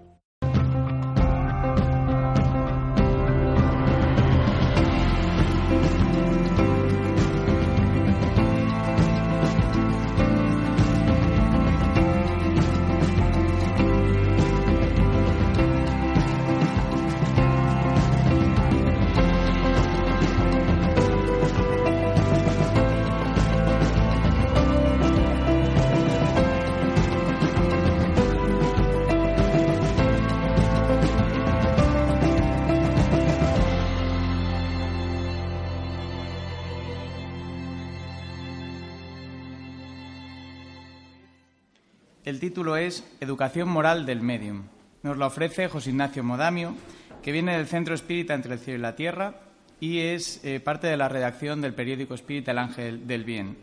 título es Educación Moral del Medium. Nos lo ofrece José Ignacio Modamio, que viene del Centro Espírita entre el Cielo y la Tierra y es eh, parte de la redacción del periódico Espírita El Ángel del Bien.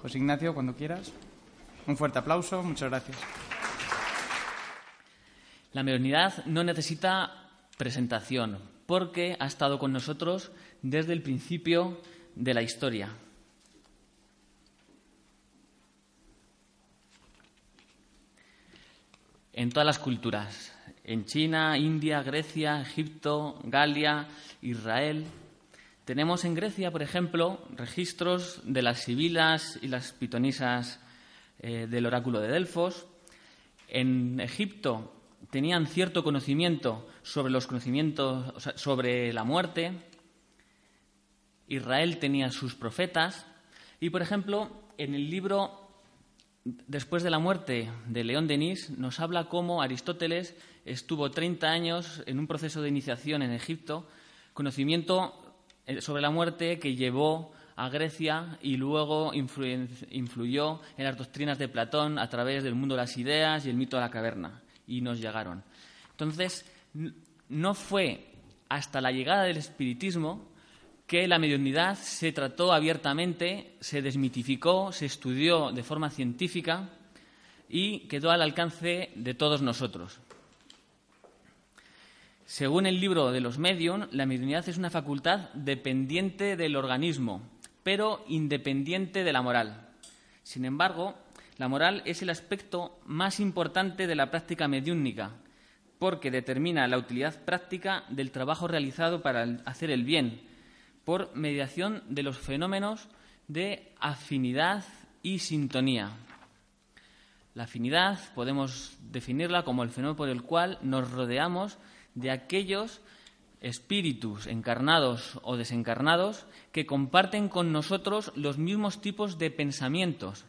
José Ignacio, cuando quieras. Un fuerte aplauso. Muchas gracias. La mediunidad no necesita presentación porque ha estado con nosotros desde el principio de la historia. En todas las culturas, en China, India, Grecia, Egipto, Galia, Israel. Tenemos en Grecia, por ejemplo, registros de las sibilas y las pitonisas eh, del oráculo de Delfos. En Egipto tenían cierto conocimiento sobre los conocimientos sobre la muerte. Israel tenía sus profetas y, por ejemplo, en el libro después de la muerte de León Denis, nos habla cómo Aristóteles estuvo 30 años en un proceso de iniciación en Egipto, conocimiento eh, sobre la muerte que llevó a Grecia y luego influyó en las doctrinas de Platón a través del mundo de las ideas y el mito de la caverna, y nos llegaron. Entonces, no fue hasta la llegada del espiritismo que la mediunidad se trató abiertamente, se desmitificó, se estudió de forma científica y quedó al alcance de todos nosotros. Según el libro de los medium, la mediunidad es una facultad dependiente del organismo, pero independiente de la moral. Sin embargo, la moral es el aspecto más importante de la práctica mediúnica, porque determina la utilidad práctica del trabajo realizado para hacer el bien, por mediación de los fenómenos de afinidad y sintonía. La afinidad podemos definirla como el fenómeno por el cual nos rodeamos de aquellos espíritus encarnados o desencarnados que comparten con nosotros los mismos tipos de pensamientos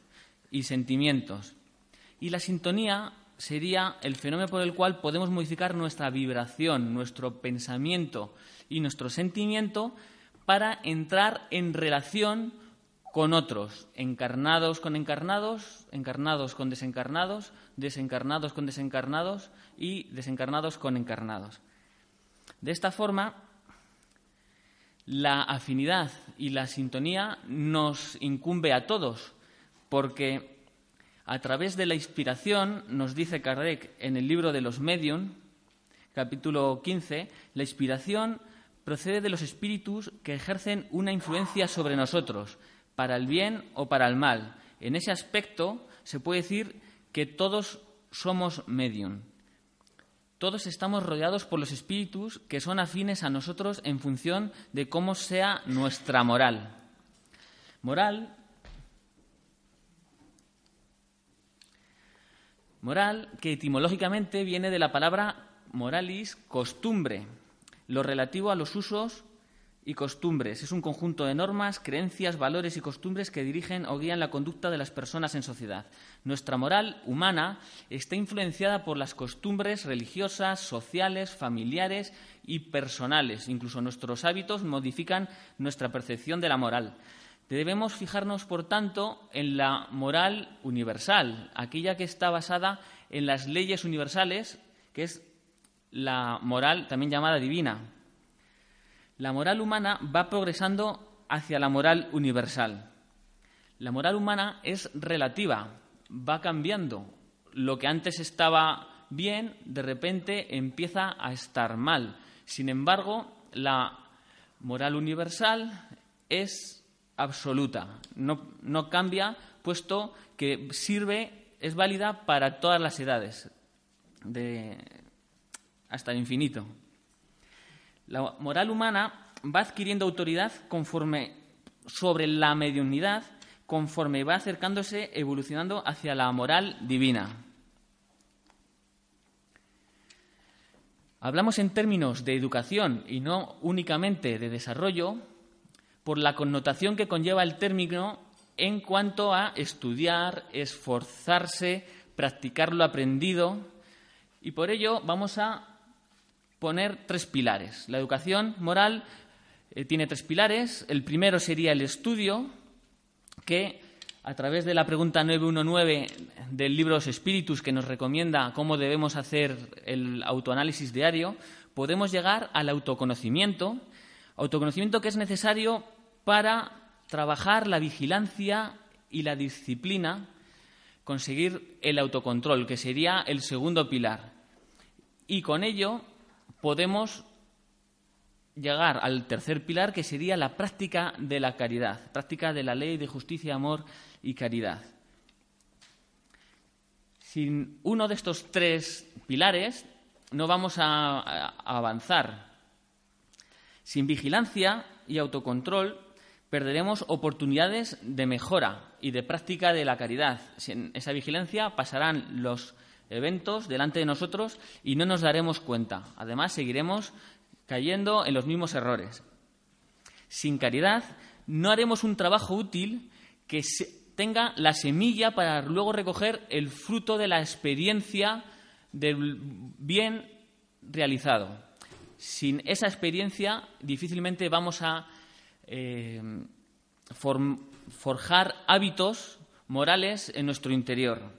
y sentimientos. Y la sintonía sería el fenómeno por el cual podemos modificar nuestra vibración, nuestro pensamiento y nuestro sentimiento para entrar en relación con otros, encarnados con encarnados, encarnados con desencarnados, desencarnados con desencarnados y desencarnados con encarnados. De esta forma, la afinidad y la sintonía nos incumbe a todos, porque a través de la inspiración, nos dice Kardec en el libro de los Medium, capítulo 15, la inspiración procede de los espíritus que ejercen una influencia sobre nosotros, para el bien o para el mal. En ese aspecto se puede decir que todos somos medium. Todos estamos rodeados por los espíritus que son afines a nosotros en función de cómo sea nuestra moral. Moral Moral que etimológicamente viene de la palabra moralis, costumbre, lo relativo a los usos y costumbres. Es un conjunto de normas, creencias, valores y costumbres que dirigen o guían la conducta de las personas en sociedad. Nuestra moral humana está influenciada por las costumbres religiosas, sociales, familiares y personales. Incluso nuestros hábitos modifican nuestra percepción de la moral. Debemos fijarnos, por tanto, en la moral universal, aquella que está basada en las leyes universales, que es la moral también llamada divina. La moral humana va progresando hacia la moral universal. La moral humana es relativa, va cambiando. Lo que antes estaba bien, de repente empieza a estar mal. Sin embargo, la moral universal es absoluta, no, no cambia, puesto que sirve, es válida para todas las edades, de, hasta el infinito. La moral humana va adquiriendo autoridad conforme sobre la mediunidad, conforme va acercándose, evolucionando hacia la moral divina. Hablamos en términos de educación y no únicamente de desarrollo por la connotación que conlleva el término en cuanto a estudiar, esforzarse, practicar lo aprendido. Y por ello vamos a poner tres pilares. La educación moral eh, tiene tres pilares. El primero sería el estudio, que a través de la pregunta 919 del libro Los Espíritus, que nos recomienda cómo debemos hacer el autoanálisis diario, podemos llegar al autoconocimiento, autoconocimiento que es necesario para trabajar la vigilancia y la disciplina, conseguir el autocontrol, que sería el segundo pilar. Y con ello podemos llegar al tercer pilar, que sería la práctica de la caridad, práctica de la ley de justicia, amor y caridad. Sin uno de estos tres pilares no vamos a, avanzar. Sin vigilancia y autocontrol perderemos oportunidades de mejora y de práctica de la caridad. Sin esa vigilancia pasarán los eventos delante de nosotros y no nos daremos cuenta. Además, seguiremos cayendo en los mismos errores. Sin caridad no haremos un trabajo útil que tenga la semilla para luego recoger el fruto de la experiencia del bien realizado. Sin esa experiencia difícilmente vamos a eh, forjar hábitos morales en nuestro interior.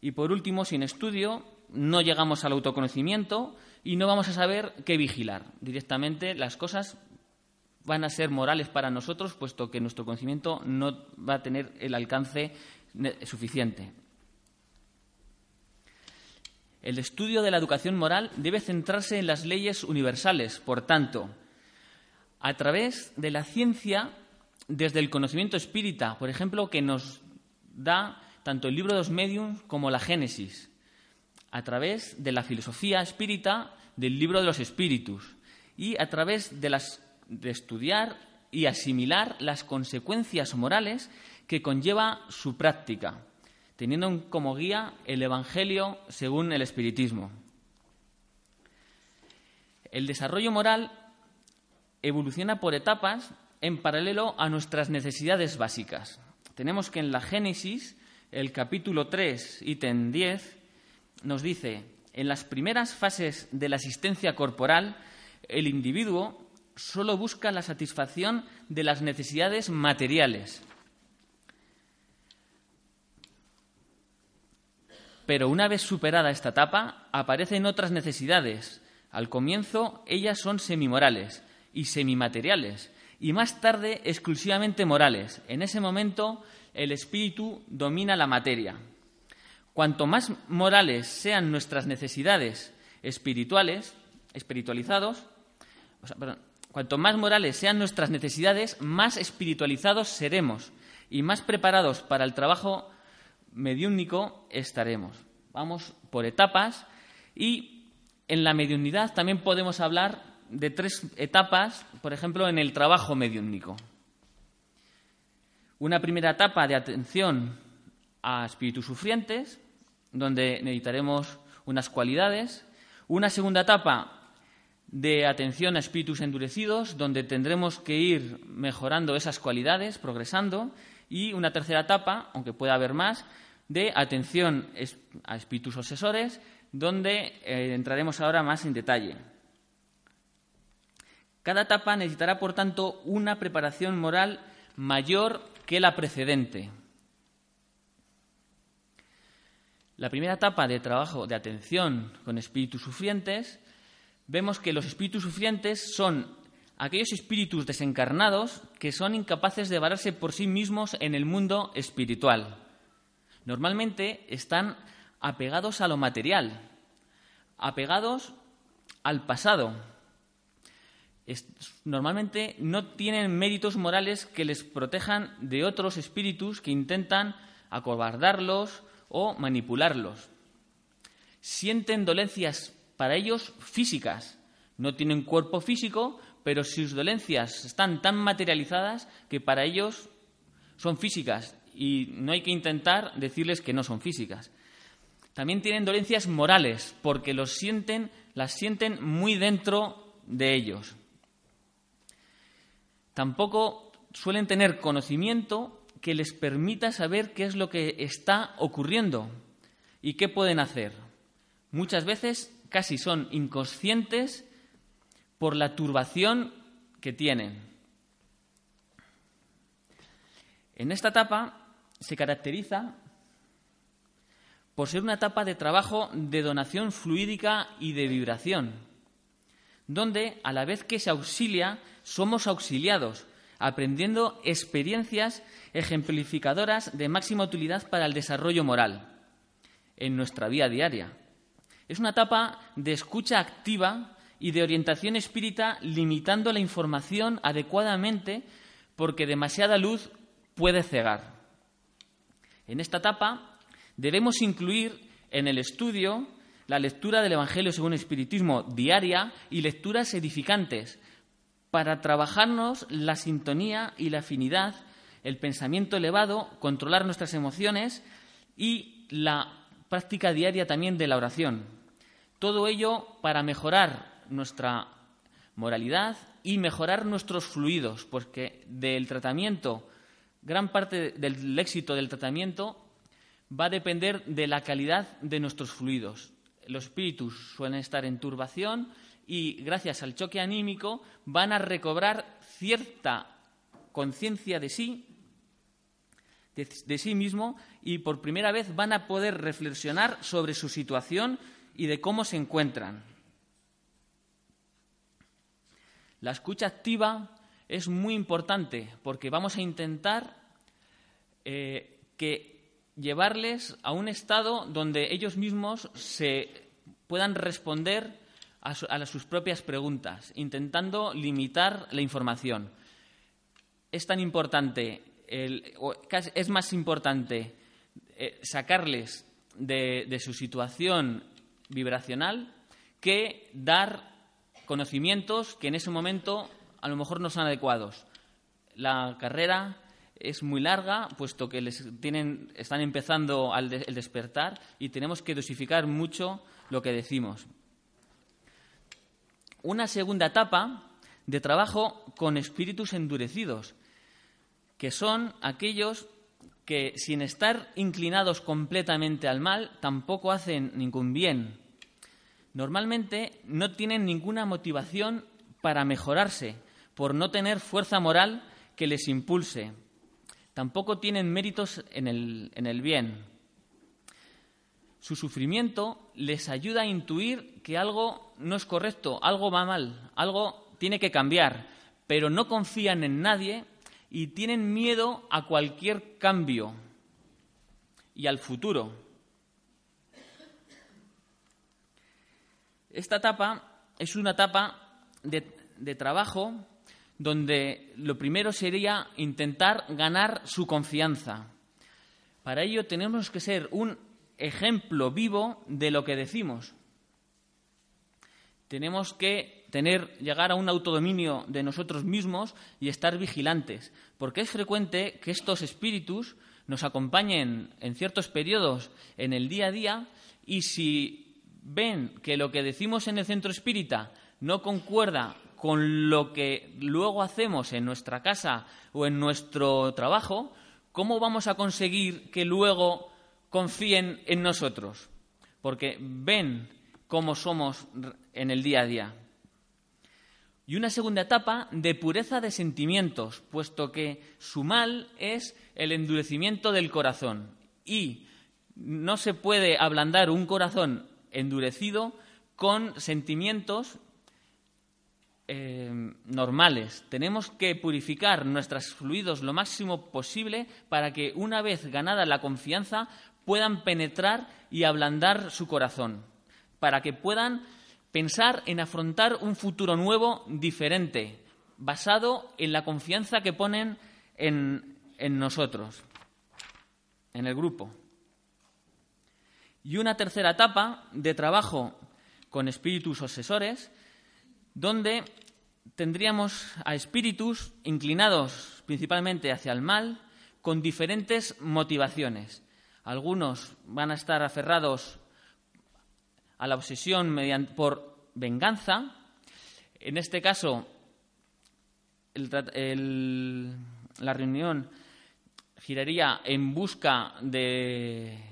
Y por último, sin estudio, no llegamos al autoconocimiento y no vamos a saber qué vigilar. Directamente las cosas van a ser morales para nosotros, puesto que nuestro conocimiento no va a tener el alcance suficiente. El estudio de la educación moral debe centrarse en las leyes universales, por tanto, a través de la ciencia, desde el conocimiento espírita, por ejemplo, que nos da tanto el libro de los mediums como la Génesis, a través de la filosofía espírita del libro de los espíritus y a través de, las, de estudiar y asimilar las consecuencias morales que conlleva su práctica, teniendo como guía el Evangelio según el Espiritismo. El desarrollo moral evoluciona por etapas en paralelo a nuestras necesidades básicas. Tenemos que en la Génesis, el capítulo 3, ítem 10, nos dice, en las primeras fases de la asistencia corporal, el individuo solo busca la satisfacción de las necesidades materiales. Pero una vez superada esta etapa, aparecen otras necesidades. Al comienzo, ellas son semimorales y semimateriales, y más tarde exclusivamente morales. En ese momento, el espíritu domina la materia. Cuanto más morales sean nuestras necesidades espirituales, espiritualizados, cuanto más morales sean nuestras necesidades, más espiritualizados seremos y más preparados para el trabajo mediúnico estaremos. Vamos por etapas y en la mediunidad también podemos hablar de tres etapas, por ejemplo, en el trabajo mediúnico. Una primera etapa de atención a espíritus sufrientes, donde necesitaremos unas cualidades. Una segunda etapa de atención a espíritus endurecidos, donde tendremos que ir mejorando esas cualidades, progresando. Y una tercera etapa, aunque pueda haber más, de atención a espíritus obsesores, donde eh, entraremos ahora más en detalle. Cada etapa necesitará, por tanto, una preparación moral mayor que la precedente. La primera etapa de trabajo de atención con espíritus sufrientes, vemos que los espíritus sufrientes son aquellos espíritus desencarnados que son incapaces de vararse por sí mismos en el mundo espiritual. Normalmente están apegados a lo material, apegados al pasado. Normalmente no tienen méritos morales que les protejan de otros espíritus que intentan acobardarlos o manipularlos. Sienten dolencias para ellos físicas. No tienen cuerpo físico, pero sus dolencias están tan materializadas que para ellos son físicas y no hay que intentar decirles que no son físicas. También tienen dolencias morales porque las sienten muy dentro de ellos. Tampoco suelen tener conocimiento que les permita saber qué es lo que está ocurriendo y qué pueden hacer. Muchas veces casi son inconscientes por la turbación que tienen. En esta etapa se caracteriza por ser una etapa de trabajo de donación fluídica y de vibración, donde a la vez que se auxilia, somos auxiliados, aprendiendo experiencias ejemplificadoras de máxima utilidad para el desarrollo moral en nuestra vida diaria. Es una etapa de escucha activa y de orientación espírita limitando la información adecuadamente porque demasiada luz puede cegar. En esta etapa debemos incluir en el estudio la lectura del Evangelio según el Espiritismo diaria y lecturas edificantes para trabajarnos la sintonía y la afinidad, el pensamiento elevado, controlar nuestras emociones y la práctica diaria también de la oración. Todo ello para mejorar nuestra moralidad y mejorar nuestros fluidos, porque del tratamiento, gran parte del éxito del tratamiento va a depender de la calidad de nuestros fluidos. Los espíritus suelen estar en turbación, y gracias al choque anímico van a recobrar cierta conciencia de sí, de, sí mismo, y por primera vez van a poder reflexionar sobre su situación y de cómo se encuentran. La escucha activa es muy importante porque vamos a intentar eh, que llevarles a un estado donde ellos mismos se puedan responder a, sus propias preguntas, intentando limitar la información. Es tan importante, es más importante eh, sacarles de, su situación vibracional que dar conocimientos que en ese momento a lo mejor no son adecuados. La carrera es muy larga, puesto que les tienen, están empezando el despertar y tenemos que dosificar mucho lo que decimos una segunda etapa de trabajo con espíritus endurecidos, que son aquellos que sin estar inclinados completamente al mal tampoco hacen ningún bien. Normalmente no tienen ninguna motivación para mejorarse, por no tener fuerza moral que les impulse. Tampoco tienen méritos en el, en el bien. Su sufrimiento les ayuda a intuir que algo no es correcto, algo va mal, algo tiene que cambiar, pero no confían en nadie y tienen miedo a cualquier cambio y al futuro. Esta etapa es una etapa de, trabajo donde lo primero sería intentar ganar su confianza. Para ello tenemos que ser un ejemplo vivo de lo que decimos. Tenemos que tener, llegar a un autodominio de nosotros mismos y estar vigilantes, porque es frecuente que estos espíritus nos acompañen en ciertos periodos en el día a día y si ven que lo que decimos en el centro espírita no concuerda con lo que luego hacemos en nuestra casa o en nuestro trabajo, ¿cómo vamos a conseguir que luego confíen en nosotros, porque ven cómo somos en el día a día. Y una segunda etapa de pureza de sentimientos, puesto que su mal es el endurecimiento del corazón y no se puede ablandar un corazón endurecido con sentimientos eh, normales. Tenemos que purificar nuestros fluidos lo máximo posible para que una vez ganada la confianza puedan penetrar y ablandar su corazón, para que puedan pensar en afrontar un futuro nuevo, diferente, basado en la confianza que ponen en, en nosotros, en el grupo. Y una tercera etapa de trabajo con espíritus obsesores donde tendríamos a espíritus inclinados principalmente hacia el mal, con diferentes motivaciones. Algunos van a estar aferrados a la obsesión por venganza. En este caso, la reunión giraría en busca de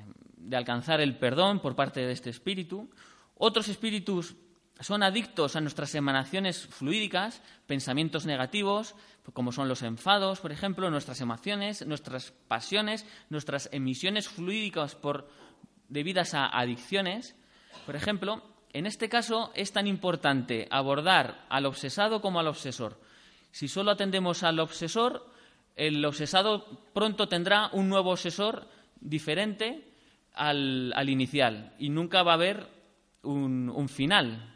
alcanzar el perdón por parte de este espíritu. Otros espíritus son adictos a nuestras emanaciones fluídicas, pensamientos negativos, como son los enfados, por ejemplo, nuestras emociones, nuestras pasiones, nuestras emisiones fluídicas por, debidas a adicciones. Por ejemplo, en este caso es tan importante abordar al obsesado como al obsesor. Si solo atendemos al obsesor, el obsesado pronto tendrá un nuevo obsesor diferente al, inicial y nunca va a haber un final.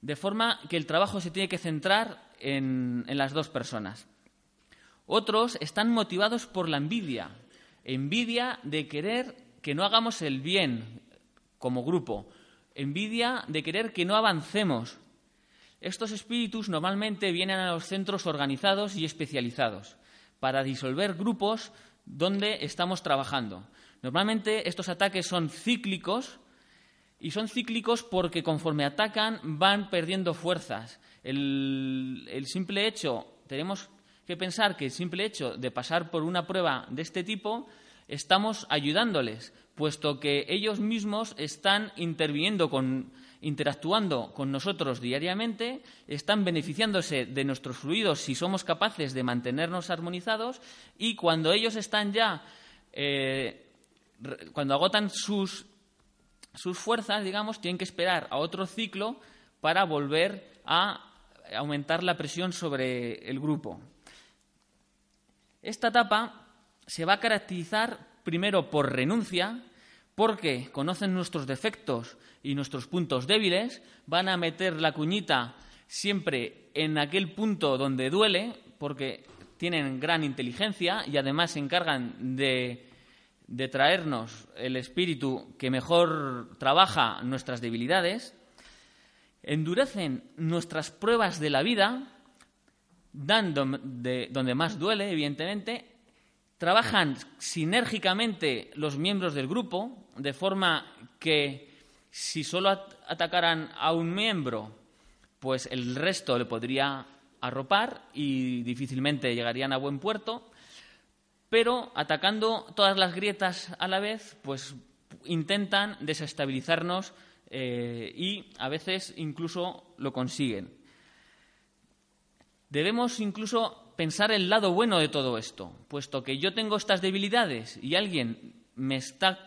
De forma que el trabajo se tiene que centrar en, las dos personas. Otros están motivados por la envidia, envidia de querer que no hagamos el bien como grupo, envidia de querer que no avancemos. Estos espíritus normalmente vienen a los centros organizados y especializados para disolver grupos donde estamos trabajando. Normalmente estos ataques son cíclicos y son cíclicos porque conforme atacan van perdiendo fuerzas. El, simple hecho, tenemos que pensar que el simple hecho de pasar por una prueba de este tipo, estamos ayudándoles, puesto que ellos mismos están interviniendo con, interactuando con nosotros diariamente, están beneficiándose de nuestros fluidos si somos capaces de mantenernos armonizados y cuando ellos están ya, eh, cuando agotan sus sus fuerzas, digamos, tienen que esperar a otro ciclo para volver a aumentar la presión sobre el grupo. Esta etapa se va a caracterizar primero por renuncia, porque conocen nuestros defectos y nuestros puntos débiles, van a meter la cuñita siempre en aquel punto donde duele, porque tienen gran inteligencia y además se encargan de de traernos el espíritu que mejor trabaja nuestras debilidades, endurecen nuestras pruebas de la vida, dando de donde más duele, evidentemente, trabajan sinérgicamente los miembros del grupo, de forma que si solo atacaran a un miembro, pues el resto le podría arropar y difícilmente llegarían a buen puerto pero atacando todas las grietas a la vez, pues intentan desestabilizarnos eh, y a veces incluso lo consiguen. Debemos incluso pensar el lado bueno de todo esto, puesto que yo tengo estas debilidades y alguien me está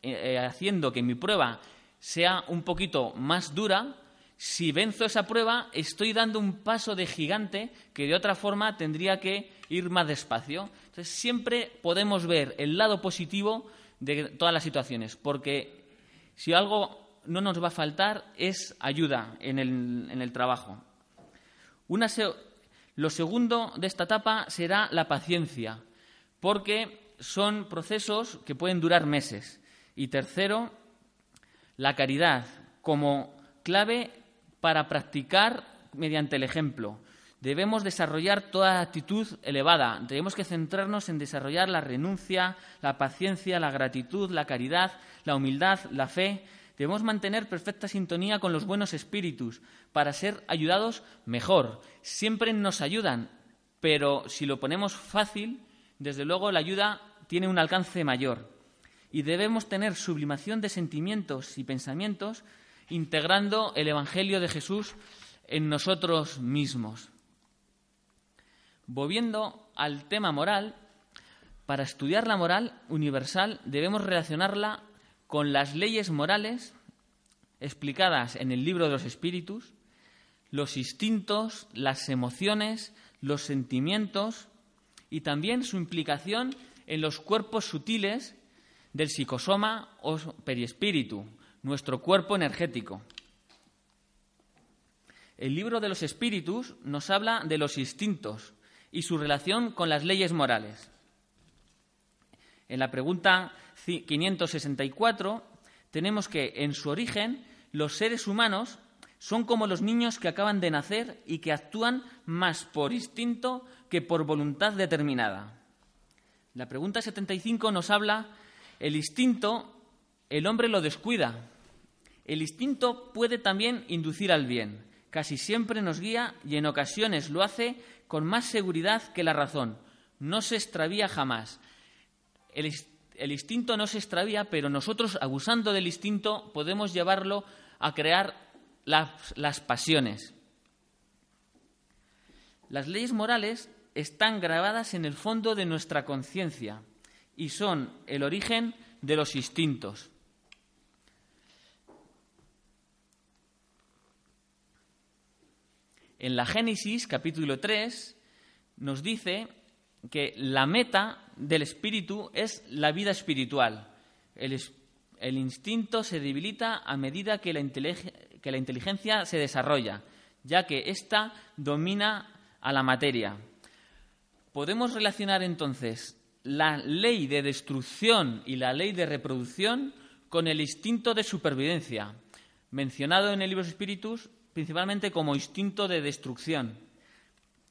eh, eh, haciendo que mi prueba sea un poquito más dura, si venzo esa prueba, estoy dando un paso de gigante que de otra forma tendría que ir más despacio. Siempre podemos ver el lado positivo de todas las situaciones, porque si algo no nos va a faltar es ayuda en el, trabajo. lo segundo de esta etapa será la paciencia, porque son procesos que pueden durar meses. Y tercero, la caridad como clave para practicar mediante el ejemplo. Debemos desarrollar toda actitud elevada. Tenemos que centrarnos en desarrollar la renuncia, la paciencia, la gratitud, la caridad, la humildad, la fe. Debemos mantener perfecta sintonía con los buenos espíritus para ser ayudados mejor. Siempre nos ayudan, pero si lo ponemos fácil, desde luego la ayuda tiene un alcance mayor. Y debemos tener sublimación de sentimientos y pensamientos integrando el Evangelio de Jesús en nosotros mismos. Volviendo al tema moral, Para estudiar la moral universal debemos relacionarla con las leyes morales explicadas en el libro de los espíritus, los instintos, las emociones, los sentimientos y también su implicación en los cuerpos sutiles del psicosoma o periespíritu, nuestro cuerpo energético. El libro de los espíritus nos habla de los instintos y su relación con las leyes morales. En la pregunta 564 tenemos que en su origen los seres humanos son como los niños que acaban de nacer y que actúan más por instinto que por voluntad determinada. La pregunta 75 nos habla, el instinto, el hombre lo descuida. El instinto puede también inducir al bien. Casi siempre nos guía y en ocasiones lo hace con más seguridad que la razón. No se extravía jamás. El, instinto no se extravía, pero nosotros, abusando del instinto, podemos llevarlo a crear las, pasiones. Las leyes morales están grabadas en el fondo de nuestra conciencia y son el origen de los instintos. En la Génesis, capítulo 3, nos dice que la meta del espíritu es la vida espiritual. El, instinto se debilita a medida que la, que la inteligencia se desarrolla, ya que ésta domina a la materia. Podemos relacionar entonces la ley de destrucción y la ley de reproducción con el instinto de supervivencia, mencionado en el libro Espíritus principalmente como instinto de destrucción.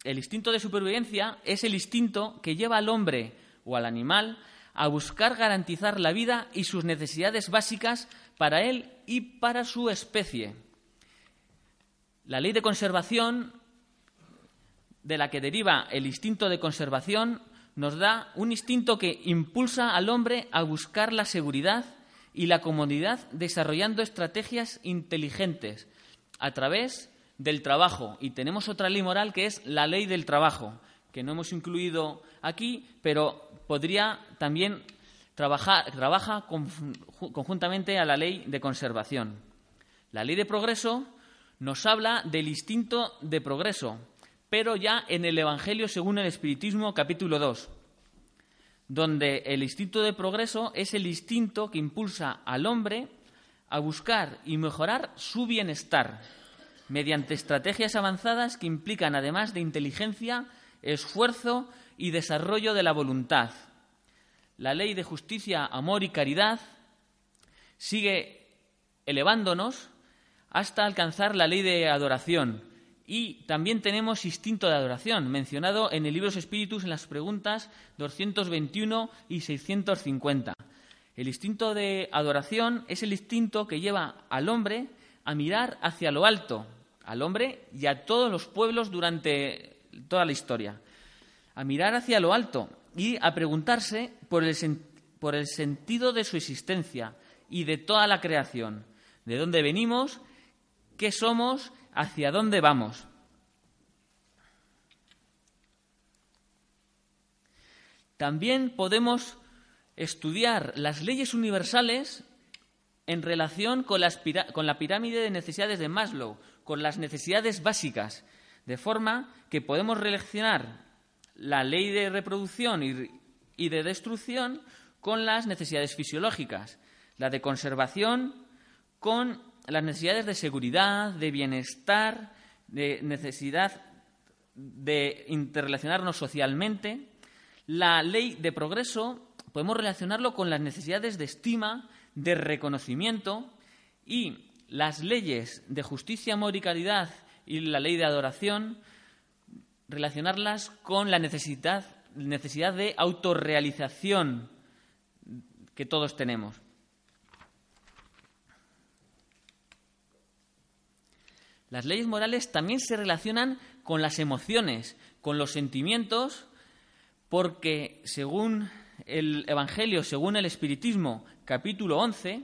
El instinto de supervivencia es el instinto que lleva al hombre o al animal a buscar garantizar la vida y sus necesidades básicas para él y para su especie. La ley de conservación, de la que deriva el instinto de conservación, nos da un instinto que impulsa al hombre a buscar la seguridad y la comodidad desarrollando estrategias inteligentes a través del trabajo. Y tenemos otra ley moral que es la ley del trabajo, que no hemos incluido aquí, pero podría también trabajar trabaja conjuntamente a la ley de conservación. La ley de progreso nos habla del instinto de progreso, pero ya en el Evangelio según el Espiritismo capítulo 2, donde el instinto de progreso es el instinto que impulsa al hombre a buscar y mejorar su bienestar mediante estrategias avanzadas que implican, además de inteligencia, esfuerzo y desarrollo de la voluntad. La ley de justicia, amor y caridad sigue elevándonos hasta alcanzar la ley de adoración. Y también tenemos instinto de adoración, mencionado en el libro Espíritus en las preguntas 221 y 650. El instinto de adoración es el instinto que lleva al hombre a mirar hacia lo alto, al hombre y a todos los pueblos durante toda la historia. A mirar hacia lo alto y a preguntarse por el, sentido de su existencia y de toda la creación, de dónde venimos, qué somos, hacia dónde vamos. También podemos estudiar las leyes universales en relación con, con, la pirámide de necesidades de Maslow, con las necesidades básicas, de forma que podemos relacionar la ley de reproducción y, de destrucción con las necesidades fisiológicas, la de conservación con las necesidades de seguridad, de bienestar, de necesidad de interrelacionarnos socialmente. La ley de progreso podemos relacionarlo con las necesidades de estima, de reconocimiento y las leyes de justicia, amor y caridad y la ley de adoración relacionarlas con la necesidad, necesidad de autorrealización que todos tenemos. Las leyes morales también se relacionan con las emociones, con los sentimientos, porque según el Evangelio, según el Espiritismo, capítulo 11,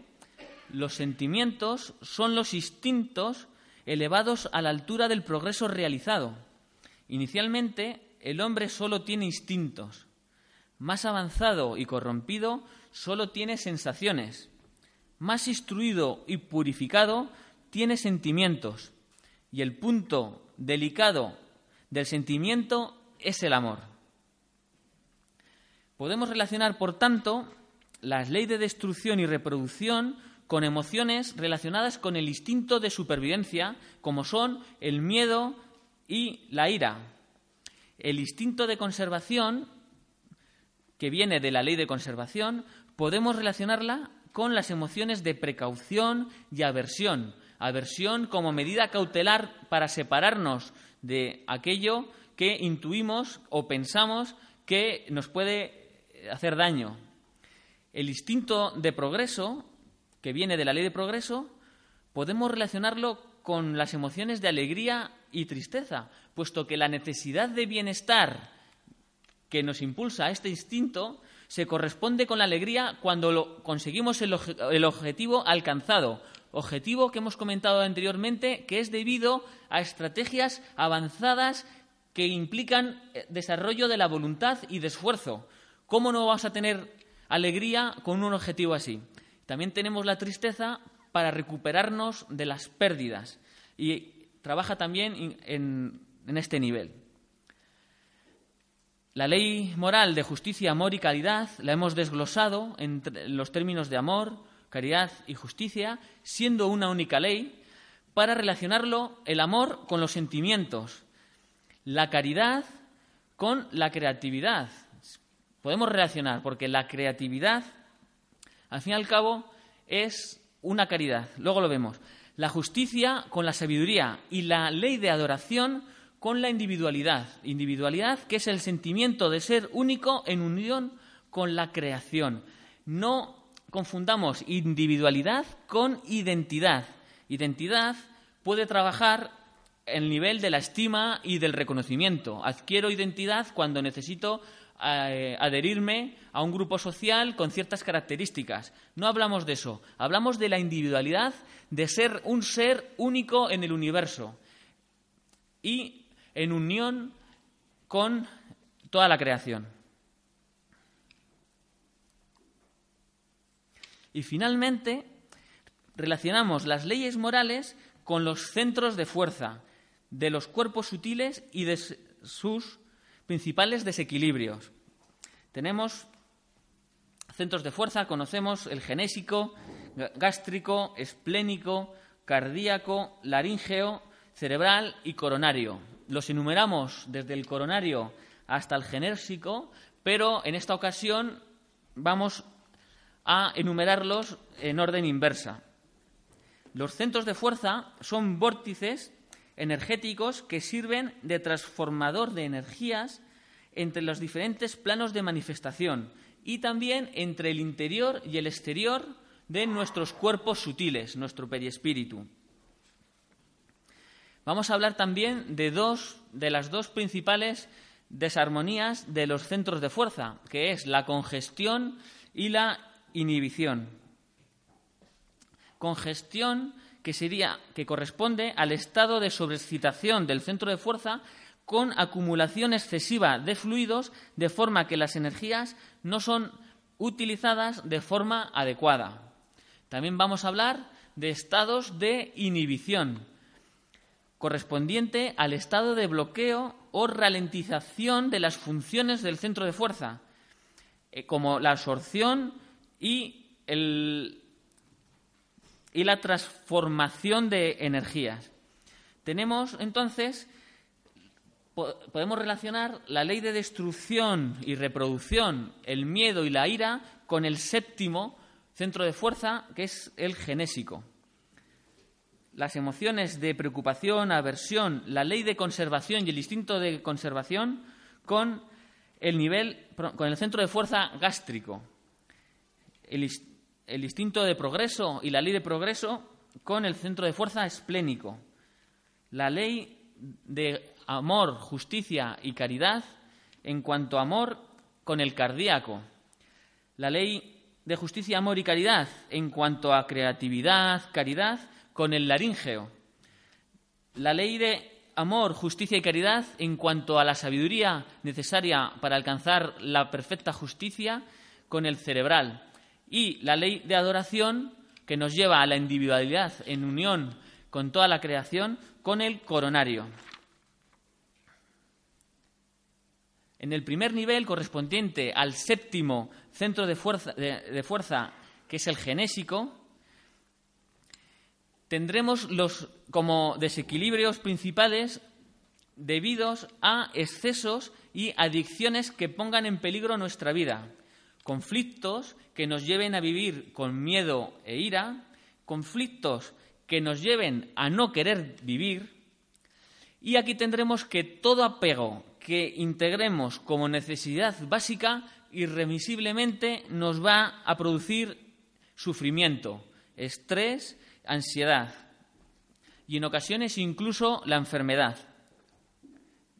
los sentimientos son los instintos elevados a la altura del progreso realizado. Inicialmente, el hombre solo tiene instintos. Más avanzado y corrompido solo tiene sensaciones. Más instruido y purificado tiene sentimientos. Y el punto delicado del sentimiento es el amor. Podemos relacionar, por tanto, las leyes de destrucción y reproducción con emociones relacionadas con el instinto de supervivencia, como son el miedo y la ira. El instinto de conservación, que viene de la ley de conservación, podemos relacionarla con las emociones de precaución y aversión. Aversión como medida cautelar para separarnos de aquello que intuimos o pensamos que nos puede hacer daño. El instinto de progreso, que viene de la ley de progreso, podemos relacionarlo con las emociones de alegría y tristeza, puesto que la necesidad de bienestar que nos impulsa a este instinto se corresponde con la alegría cuando lo conseguimos el, el, objetivo alcanzado, objetivo que hemos comentado anteriormente, que es debido a estrategias avanzadas que implican eh, desarrollo de la voluntad y de esfuerzo. ¿Cómo no vamos a tener alegría con un objetivo así? También tenemos la tristeza para recuperarnos de las pérdidas y trabaja también en, en este nivel. La ley moral de justicia, amor y caridad la hemos desglosado en los términos de amor, caridad y justicia, siendo una única ley, para relacionarlo el amor con los sentimientos, la caridad con la creatividad. Podemos relacionar, porque la creatividad, al fin y al cabo, es una caridad. Luego lo vemos. La justicia con la sabiduría y la ley de adoración con la individualidad. Individualidad que es el sentimiento de ser único en unión con la creación. No confundamos individualidad con identidad. Identidad puede trabajar el nivel de la estima y del reconocimiento. Adquiero identidad cuando necesito adherirme a un grupo social con ciertas características. No hablamos de eso. Hablamos de la individualidad, de ser un ser único en el universo y en unión con toda la creación. Y finalmente, relacionamos las leyes morales con los centros de fuerza de los cuerpos sutiles y de sus principales desequilibrios. Tenemos centros de fuerza, conocemos el genésico, gástrico, esplénico, cardíaco, laríngeo, cerebral y coronario. Los enumeramos desde el coronario hasta el genésico, pero en esta ocasión vamos a enumerarlos en orden inversa. Los centros de fuerza son vórtices energéticos que sirven de transformador de energías entre los diferentes planos de manifestación y también entre el interior y el exterior de nuestros cuerpos sutiles, nuestro periespíritu. Vamos a hablar también de dos de las dos principales desarmonías de los centros de fuerza, que es la congestión y la inhibición. Congestión que sería que corresponde al estado de sobreexcitación del centro de fuerza con acumulación excesiva de fluidos de forma que las energías no son utilizadas de forma adecuada. También vamos a hablar de estados de inhibición, correspondiente al estado de bloqueo o ralentización de las funciones del centro de fuerza, eh, como la absorción y el, y la transformación de energías. Tenemos entonces, podemos relacionar la ley de destrucción y reproducción, el miedo y la ira, con el séptimo centro de fuerza, que es el genésico. Las emociones de preocupación, aversión, la ley de conservación y el instinto de conservación con el nivel, con el centro de fuerza gástrico. El, el instinto de progreso y la ley de progreso con el centro de fuerza esplénico. La ley de amor, justicia y caridad en cuanto a amor con el cardíaco. La ley de justicia, amor y caridad en cuanto a creatividad, caridad con el laríngeo. La ley de amor, justicia y caridad en cuanto a la sabiduría necesaria para alcanzar la perfecta justicia con el cerebral y la ley de adoración que nos lleva a la individualidad en unión con toda la creación con el coronario. En el primer nivel, correspondiente al séptimo centro de fuerza, que es el genésico, tendremos los como desequilibrios principales debidos a excesos y adicciones que pongan en peligro nuestra vida, conflictos que nos lleven a vivir con miedo e ira, conflictos que nos lleven a no querer vivir, y aquí tendremos que todo apego que integremos como necesidad básica irremisiblemente nos va a producir sufrimiento, estrés, ansiedad y en ocasiones incluso la enfermedad.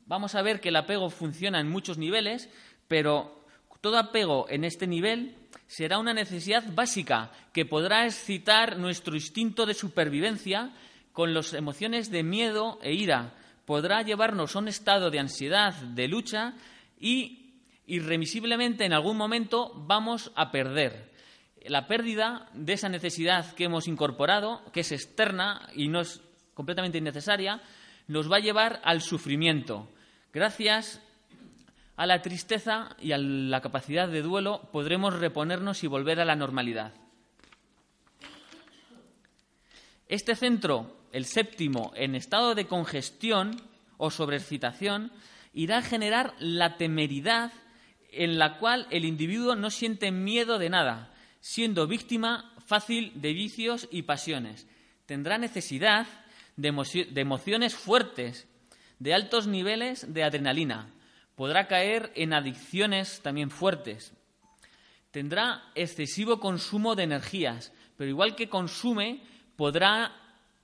Vamos a ver que el apego funciona en muchos niveles, pero todo apego en este nivel será una necesidad básica que podrá excitar nuestro instinto de supervivencia con las emociones de miedo e ira. Podrá llevarnos a un estado de ansiedad, de lucha y irremisiblemente en algún momento vamos a perder la pérdida de esa necesidad que hemos incorporado, que es externa y no es completamente innecesaria, nos va a llevar al sufrimiento. Gracias a la tristeza y a la capacidad de duelo podremos reponernos y volver a la normalidad. Este centro, el séptimo, en estado de congestión o sobreexcitación, irá a generar la temeridad en la cual el individuo no siente miedo de nada, siendo víctima fácil de vicios y pasiones. Tendrá necesidad de, emociones fuertes, de altos niveles de adrenalina. Podrá caer en adicciones también fuertes. Tendrá excesivo consumo de energías, pero igual que consume, podrá,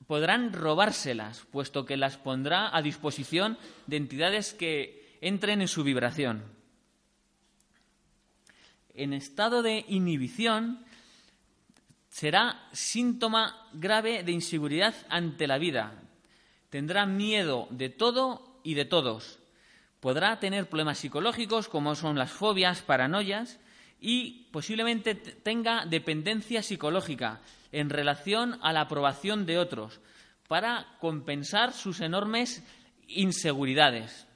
podrán robárselas, puesto que las pondrá a disposición de entidades que entren en su vibración en estado de inhibición será síntoma grave de inseguridad ante la vida. Tendrá miedo de todo y de todos. Podrá tener problemas psicológicos como son las fobias, paranoias y posiblemente tenga dependencia psicológica en relación a la aprobación de otros para compensar sus enormes inseguridades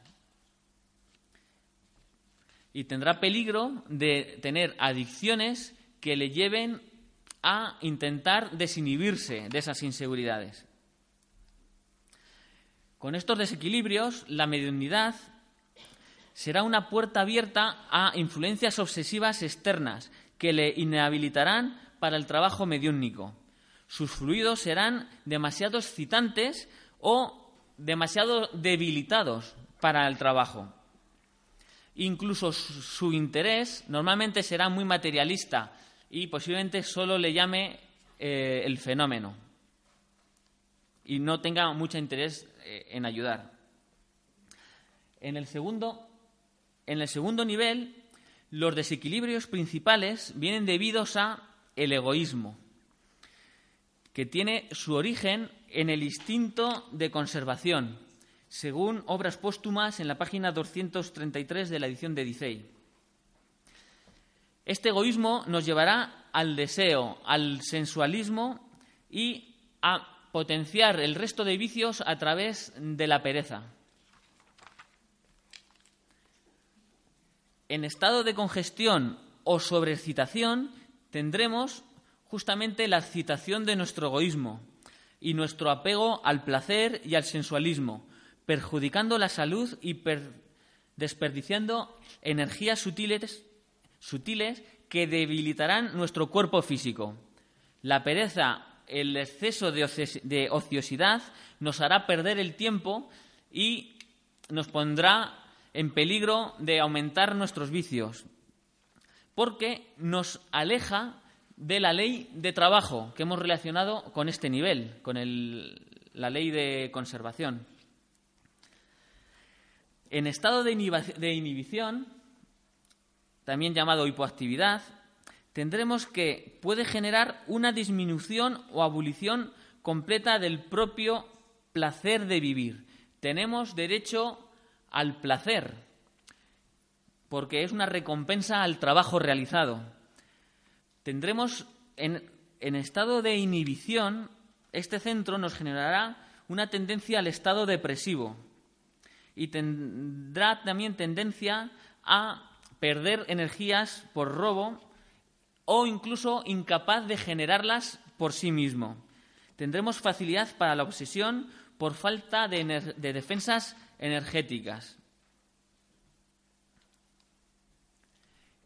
y tendrá peligro de tener adicciones que le lleven a intentar desinhibirse de esas inseguridades. Con estos desequilibrios, la mediunidad será una puerta abierta a influencias obsesivas externas que le inhabilitarán para el trabajo mediúnico. Sus fluidos serán demasiado excitantes o demasiado debilitados para el trabajo. Incluso su interés normalmente será muy materialista y posiblemente solo le llame eh, el fenómeno y no tenga mucho interés eh, en ayudar. En el, segundo, en el segundo nivel, los desequilibrios principales vienen debidos a el egoísmo, que tiene su origen en el instinto de conservación, según obras póstumas en la página 233 de la edición de Dicey. Este egoísmo nos llevará al deseo, al sensualismo y a potenciar el resto de vicios a través de la pereza. En estado de congestión o sobreexcitación tendremos justamente la excitación de nuestro egoísmo y nuestro apego al placer y al sensualismo, perjudicando la salud y desperdiciando energías sutiles, que debilitarán nuestro cuerpo físico. La pereza, el exceso de, ociosidad nos hará perder el tiempo y nos pondrá en peligro de aumentar nuestros vicios, porque nos aleja de la ley de trabajo que hemos relacionado con este nivel, con la ley de conservación. En estado de inhibición, también llamado hipoactividad, tendremos que puede generar una disminución o abolición completa del propio placer de vivir, tenemos derecho al placer, porque es una recompensa al trabajo realizado. Tendremos en, estado de inhibición, este centro nos generará una tendencia al estado depresivo y tendrá también tendencia a perder energías por robo o incluso incapaz de generarlas por sí mismo. Tendremos facilidad para la obsesión por falta de, defensas energéticas.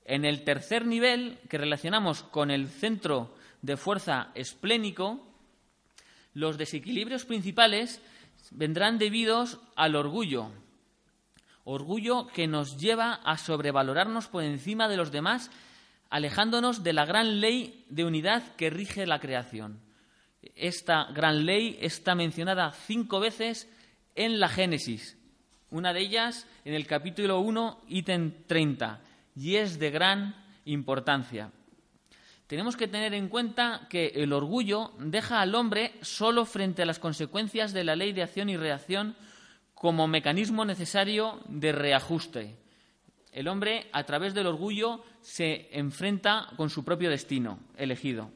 En el tercer nivel, que relacionamos con el centro de fuerza esplénico, los desequilibrios principales vendrán debidos al orgullo. Orgullo que nos lleva a sobrevalorarnos por encima de los demás, alejándonos de la gran ley de unidad que rige la creación. Esta gran ley está mencionada cinco veces en la Génesis, una de ellas en el capítulo 1, ítem 30, y es de gran importancia. Tenemos que tener en cuenta que el orgullo deja al hombre solo frente a las consecuencias de la ley de acción y reacción como mecanismo necesario de reajuste. El hombre, a través del orgullo, se enfrenta con su propio destino elegido.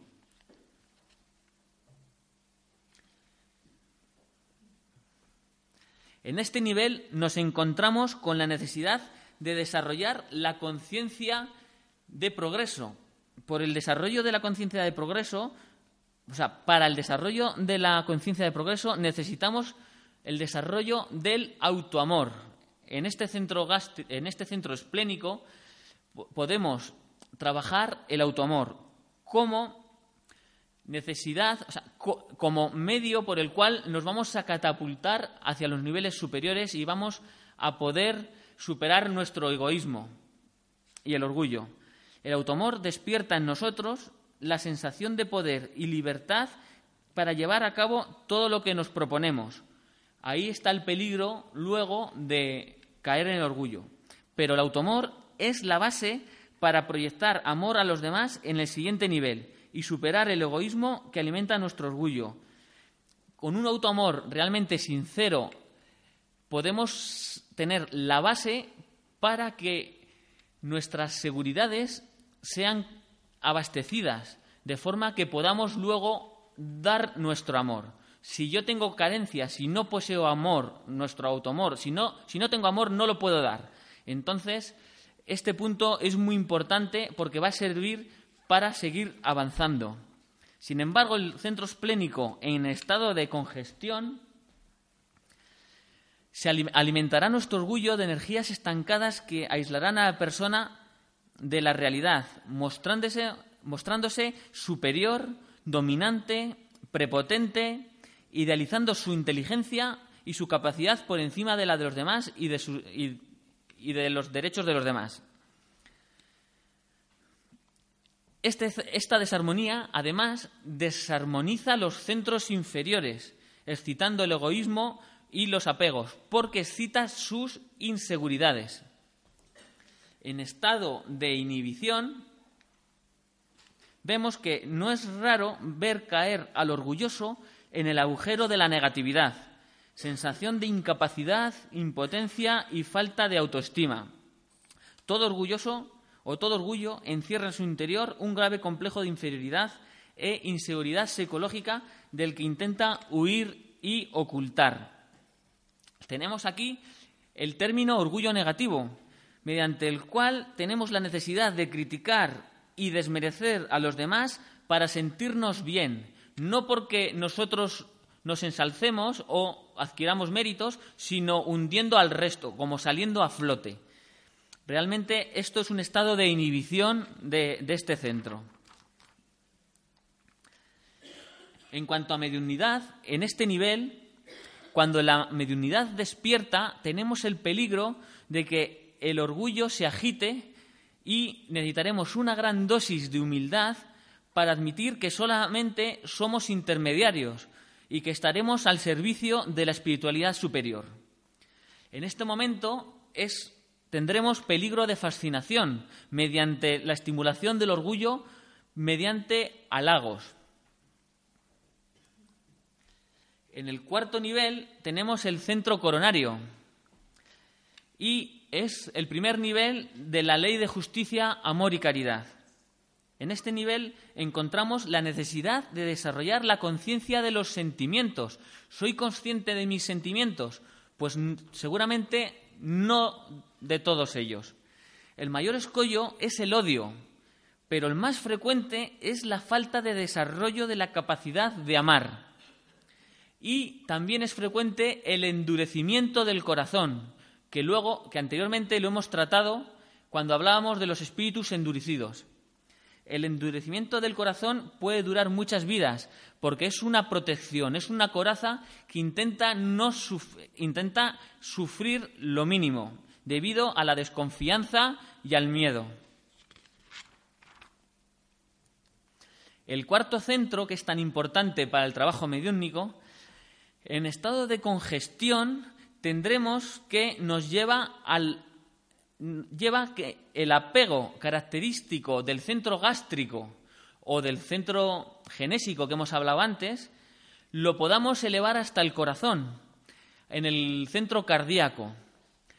En este nivel nos encontramos con la necesidad de desarrollar la conciencia de progreso. Por el desarrollo de la conciencia de progreso, o sea, para el desarrollo de la conciencia de progreso necesitamos el desarrollo del autoamor. En este centro, en este centro esplénico podemos trabajar el autoamor como necesidad, o sea, como medio por el cual nos vamos a catapultar hacia los niveles superiores y vamos a poder superar nuestro egoísmo y el orgullo. El automor despierta en nosotros la sensación de poder y libertad para llevar a cabo todo lo que nos proponemos. Ahí está el peligro luego de caer en el orgullo. Pero el automor es la base para proyectar amor a los demás en el siguiente nivel y superar el egoísmo que alimenta nuestro orgullo. Con un autoamor realmente sincero podemos tener la base para que nuestras seguridades sean abastecidas, de forma que podamos luego dar nuestro amor. Si yo tengo carencias, si no poseo amor, nuestro autoamor, si no, si no tengo amor, no lo puedo dar. Entonces, este punto es muy importante porque va a servir para seguir avanzando. Sin embargo, el centro esplénico en estado de congestión se alimentará nuestro orgullo de energías estancadas que aislarán a la persona de la realidad, mostrándose, mostrándose superior, dominante, prepotente, idealizando su inteligencia y su capacidad por encima de la de los demás y de, los derechos de los demás. Este esta desarmonía, además, desarmoniza los centros inferiores, excitando el egoísmo y los apegos, porque excita sus inseguridades. En estado de inhibición, vemos que no es raro ver caer al orgulloso en el agujero de la negatividad, sensación de incapacidad, impotencia y falta de autoestima. Todo orgulloso o todo orgullo encierra en su interior un grave complejo de inferioridad e inseguridad psicológica del que intenta huir y ocultar. Tenemos aquí el término orgullo negativo, mediante el cual tenemos la necesidad de criticar y desmerecer a los demás para sentirnos bien, no porque nosotros nos ensalcemos o adquiramos méritos, sino hundiendo al resto, como saliendo a flote. Realmente esto es un estado de inhibición de, este centro. En cuanto a mediunidad, en este nivel, cuando la mediunidad despierta, tenemos el peligro de que el orgullo se agite y necesitaremos una gran dosis de humildad para admitir que solamente somos intermediarios y que estaremos al servicio de la espiritualidad superior. En este momento es tendremos peligro de fascinación mediante la estimulación del orgullo mediante halagos. En el cuarto nivel tenemos el centro coronario y es el primer nivel de la ley de justicia, amor y caridad. En este nivel encontramos la necesidad de desarrollar la conciencia de los sentimientos. ¿Soy consciente de mis sentimientos? Pues seguramente no de todos ellos. El mayor escollo es el odio, pero el más frecuente es la falta de desarrollo de la capacidad de amar. Y también es frecuente el endurecimiento del corazón, que luego, que anteriormente lo hemos tratado cuando hablábamos de los espíritus endurecidos. El endurecimiento del corazón puede durar muchas vidas, porque es una protección, es una coraza que intenta, no intenta sufrir lo mínimo, debido a la desconfianza y al miedo. El cuarto centro, que es tan importante para el trabajo mediúnico, en estado de congestión tendremos que nos lleva al lleva que el apego característico del centro gástrico o del centro genésico que hemos hablado antes, lo podamos elevar hasta el corazón, en el centro cardíaco.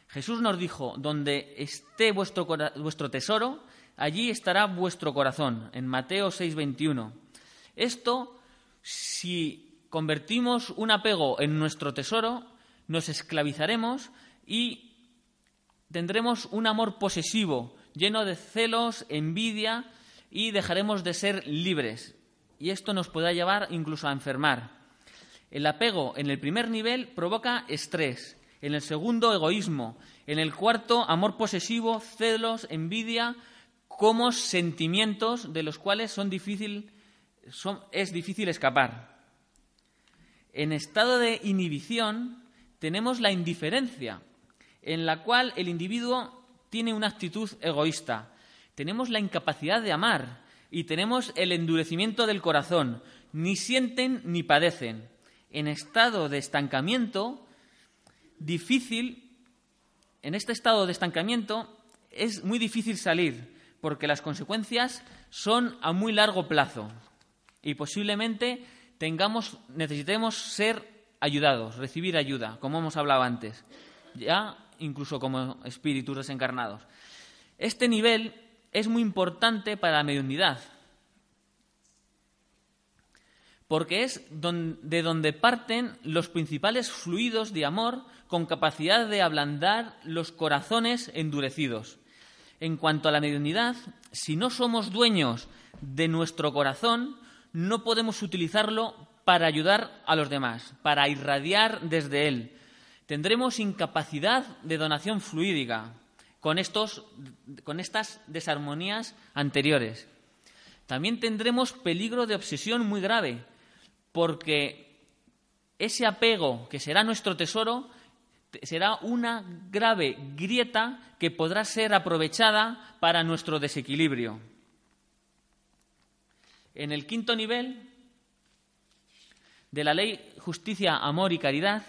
Jesús nos dijo, donde esté vuestro, vuestro tesoro, allí estará vuestro corazón, en Mateo 6:21. Esto, si convertimos un apego en nuestro tesoro, nos esclavizaremos y tendremos un amor posesivo, lleno de celos, envidia y dejaremos de ser libres. Y esto nos podrá llevar incluso a enfermar. El apego en el primer nivel provoca estrés, en el segundo egoísmo, en el cuarto amor posesivo, celos, envidia, como sentimientos de los cuales es difícil escapar. En estado de inhibición tenemos la indiferencia, en la cual el individuo tiene una actitud egoísta. Tenemos la incapacidad de amar y tenemos el endurecimiento del corazón. Ni sienten ni padecen. En estado de estancamiento, difícil, en este estado de estancamiento es muy difícil salir porque las consecuencias son a muy largo plazo y posiblemente necesitemos ser ayudados, recibir ayuda, como hemos hablado antes. Ya incluso como espíritus desencarnados. Este nivel es muy importante para la mediunidad, porque es de donde parten los principales fluidos de amor con capacidad de ablandar los corazones endurecidos. En cuanto a la mediunidad, si no somos dueños de nuestro corazón, no podemos utilizarlo para ayudar a los demás, para irradiar desde él, Tendremos incapacidad de donación fluídica con, estos, con estas desarmonías anteriores. También tendremos peligro de obsesión muy grave, porque ese apego que será nuestro tesoro será una grave grieta que podrá ser aprovechada para nuestro desequilibrio. En el quinto nivel de la ley justicia, amor y caridad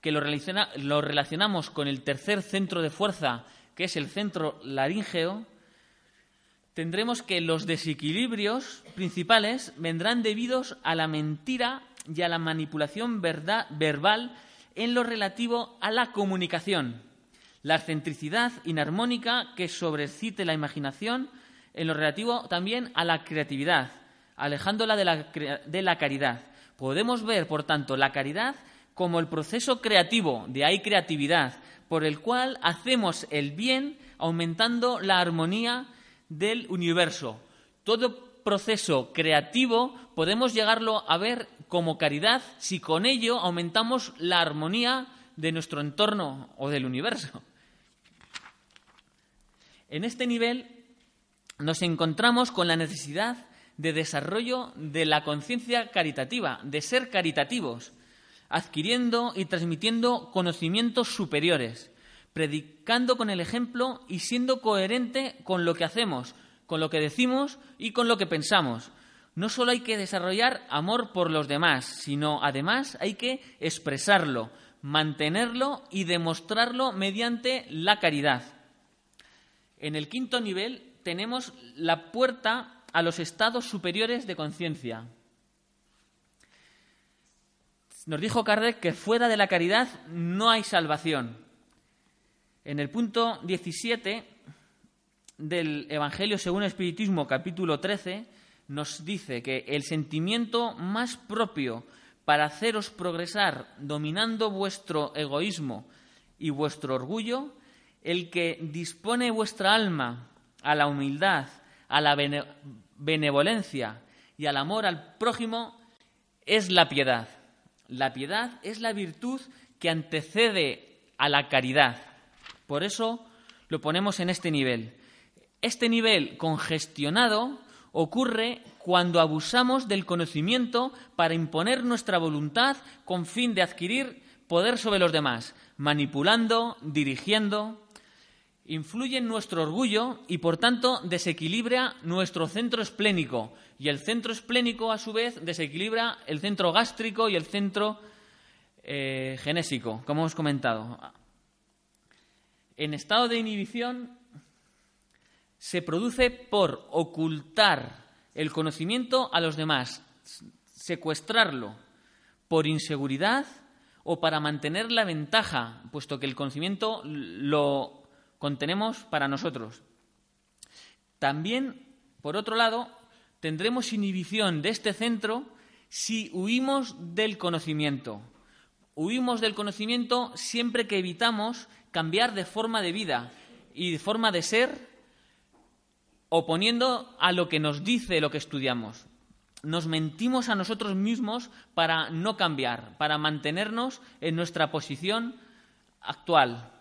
que lo, relacionamos con el tercer centro de fuerza, que es el centro laríngeo, tendremos que los desequilibrios principales vendrán debidos a la mentira y a la manipulación verbal en lo relativo a la comunicación, la centricidad inarmónica que sobrecite la imaginación en lo relativo también a la creatividad, alejándola de la, de la caridad. Podemos ver, por tanto, la caridad como el proceso creativo, de ahí creatividad, por el cual hacemos el bien aumentando la armonía del universo. Todo proceso creativo podemos llegarlo a ver como caridad si con ello aumentamos la armonía de nuestro entorno o del universo. En este nivel nos encontramos con la necesidad de desarrollo de la conciencia caritativa, de ser caritativos adquiriendo y transmitiendo conocimientos superiores, predicando con el ejemplo y siendo coherente con lo que hacemos, con lo que decimos y con lo que pensamos. No solo hay que desarrollar amor por los demás, sino además hay que expresarlo, mantenerlo y demostrarlo mediante la caridad. En el quinto nivel tenemos la puerta a los estados superiores de conciencia, Nos dijo Kardec que fuera de la caridad no hay salvación. En el punto 17 del Evangelio según el Espiritismo, capítulo 13, nos dice que el sentimiento más propio para haceros progresar dominando vuestro egoísmo y vuestro orgullo, el que dispone vuestra alma a la humildad, a la benevolencia y al amor al prójimo, es la piedad. La piedad es la virtud que antecede a la caridad. Por eso lo ponemos en este nivel. Este nivel congestionado ocurre cuando abusamos del conocimiento para imponer nuestra voluntad con fin de adquirir poder sobre los demás, manipulando, dirigiendo, influye en nuestro orgullo y, por tanto, desequilibra nuestro centro esplénico. Y el centro esplénico, a su vez, desequilibra el centro gástrico y el centro eh, genésico, como hemos comentado. En estado de inhibición se produce por ocultar el conocimiento a los demás, secuestrarlo por inseguridad o para mantener la ventaja, puesto que el conocimiento lo contenemos para nosotros. También, por otro lado, tendremos inhibición de este centro si huimos del conocimiento. Huimos del conocimiento siempre que evitamos cambiar de forma de vida y de forma de ser oponiendo a lo que nos dice lo que estudiamos. Nos mentimos a nosotros mismos para no cambiar, para mantenernos en nuestra posición actual.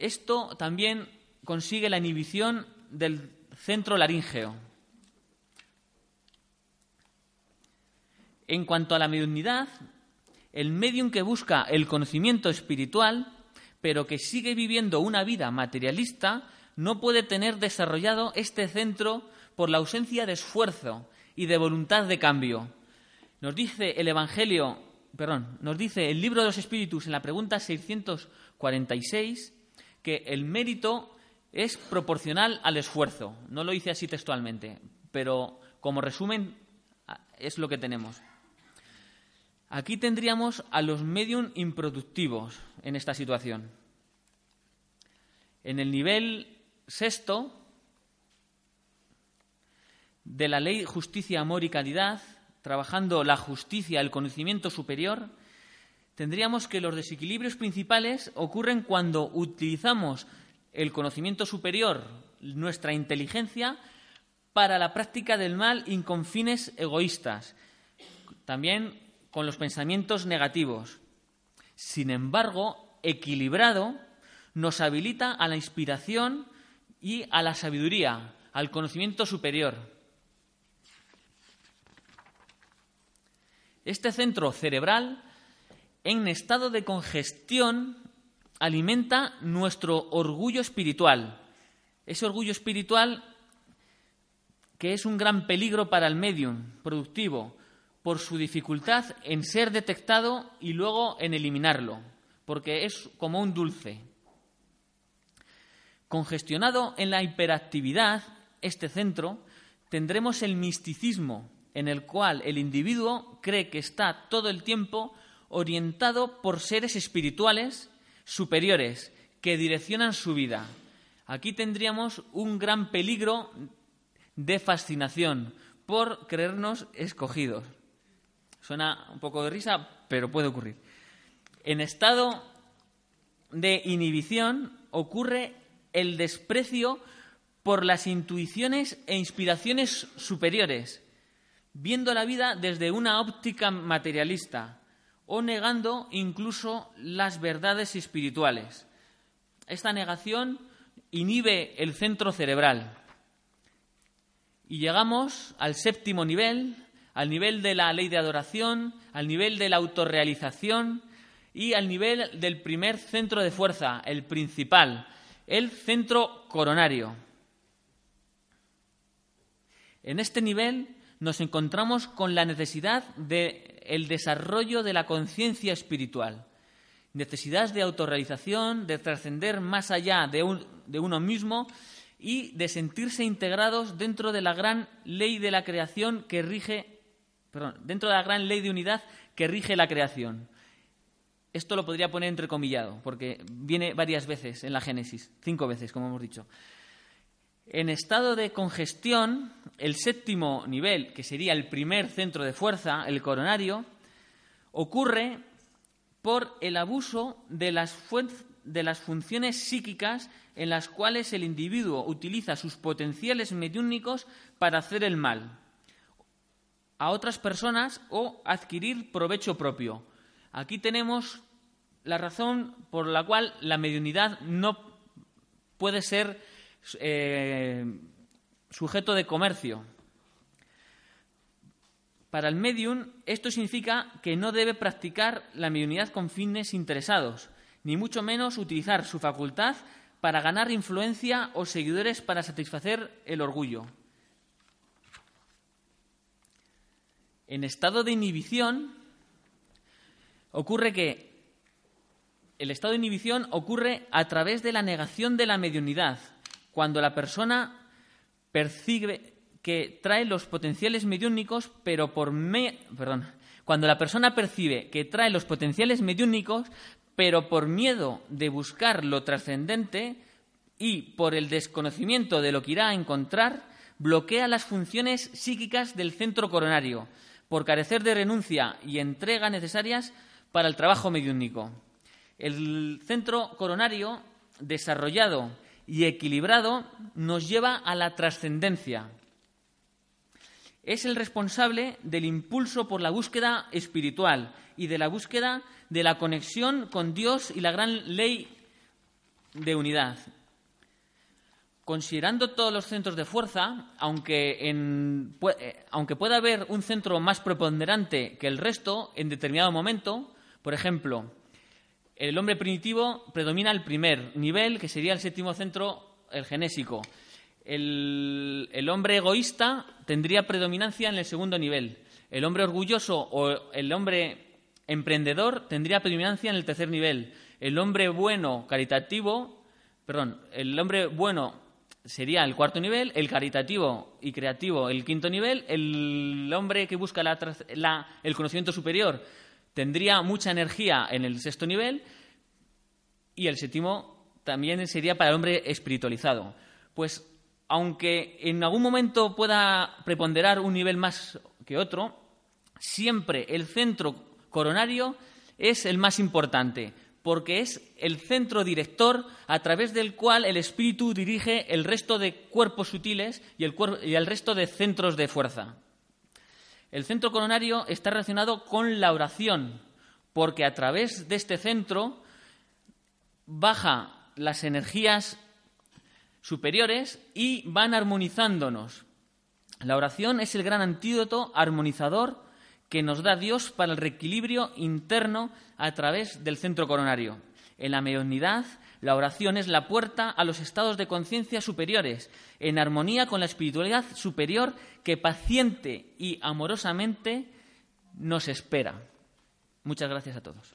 Esto también consigue la inhibición del centro laríngeo. En cuanto a la mediunidad, el medium que busca el conocimiento espiritual, pero que sigue viviendo una vida materialista, no puede tener desarrollado este centro por la ausencia de esfuerzo y de voluntad de cambio. Nos dice el Evangelio, perdón, nos dice el libro de los Espíritus en la pregunta 646 que el mérito es proporcional al esfuerzo. No lo hice así textualmente, pero como resumen es lo que tenemos. Aquí tendríamos a los medium improductivos en esta situación. En el nivel sexto de la ley justicia, amor y calidad, trabajando la justicia, el conocimiento superior, tendríamos que los desequilibrios principales ocurren cuando utilizamos el conocimiento superior, nuestra inteligencia, para la práctica del mal y con fines egoístas, también con los pensamientos negativos. Sin embargo, equilibrado, nos habilita a la inspiración y a la sabiduría, al conocimiento superior. Este centro cerebral en estado de congestión alimenta nuestro orgullo espiritual. Ese orgullo espiritual que es un gran peligro para el medium productivo por su dificultad en ser detectado y luego en eliminarlo, porque es como un dulce. Congestionado en la hiperactividad, este centro, tendremos el misticismo, en el cual el individuo cree que está todo el tiempo orientado por seres espirituales superiores que direccionan su vida. Aquí tendríamos un gran peligro de fascinación por creernos escogidos. Suena un poco de risa, pero puede ocurrir. En estado de inhibición ocurre el desprecio por las intuiciones e inspiraciones superiores, viendo la vida desde una óptica materialista, o negando incluso las verdades espirituales. Esta negación inhibe el centro cerebral. Y llegamos al séptimo nivel, al nivel de la ley de adoración, al nivel de la autorrealización y al nivel del primer centro de fuerza, el principal, el centro coronario. En este nivel nos encontramos con la necesidad del desarrollo de la conciencia espiritual, necesidad de autorrealización, de trascender más allá de, de uno mismo y de sentirse integrados dentro de la gran ley de la creación que rige dentro de la gran ley de unidad que rige la creación. Esto lo podría poner entrecomillado, porque viene varias veces en la Génesis, cinco veces, como hemos dicho. En estado de congestión, el séptimo nivel, que sería el primer centro de fuerza, el coronario, ocurre por el abuso de las, de las funciones psíquicas en las cuales el individuo utiliza sus potenciales mediúnicos para hacer el mal a otras personas o adquirir provecho propio. Aquí tenemos la razón por la cual la mediunidad no puede ser eh, sujeto de comercio. Para el medium, esto significa que no debe practicar la mediunidad con fines interesados, ni mucho menos utilizar su facultad para ganar influencia o seguidores para satisfacer el orgullo. En estado de inhibición ocurre que el estado de inhibición ocurre a través de la negación de la mediunidad, cuando la persona percibe que trae los potenciales mediúnicos, pero por perdón, cuando la persona percibe que trae los potenciales mediúnicos, pero por miedo de buscar lo trascendente y por el desconocimiento de lo que irá a encontrar, bloquea las funciones psíquicas del centro coronario, por carecer de renuncia y entrega necesarias para el trabajo mediúnico. El centro coronario, desarrollado y equilibrado, nos lleva a la trascendencia. Es el responsable del impulso por la búsqueda espiritual y de la búsqueda de la conexión con Dios y la gran ley de unidad. Considerando todos los centros de fuerza, aunque, eh, aunque pueda haber un centro más preponderante que el resto en determinado momento, por ejemplo, el hombre primitivo predomina el primer nivel, que sería el séptimo centro, el genésico. El, hombre egoísta tendría predominancia en el segundo nivel. El hombre orgulloso o el hombre emprendedor tendría predominancia en el tercer nivel. El hombre bueno, caritativo, perdón, el hombre bueno sería el cuarto nivel, el caritativo y creativo el quinto nivel, el hombre que busca el conocimiento superior tendría mucha energía en el sexto nivel y el séptimo también sería para el hombre espiritualizado. Pues aunque en algún momento pueda preponderar un nivel más que otro, siempre el centro coronario es el más importante, porque es el centro director a través del cual el espíritu dirige el resto de cuerpos sutiles y el, resto de centros de fuerza. El centro coronario está relacionado con la oración, porque a través de este centro baja las energías superiores y van armonizándonos. La oración es el gran antídoto armonizador que nos da Dios para el reequilibrio interno a través del centro coronario. En la mediunidad, la oración es la puerta a los estados de conciencia superiores, en armonía con la espiritualidad superior que paciente y amorosamente nos espera. Muchas gracias a todos.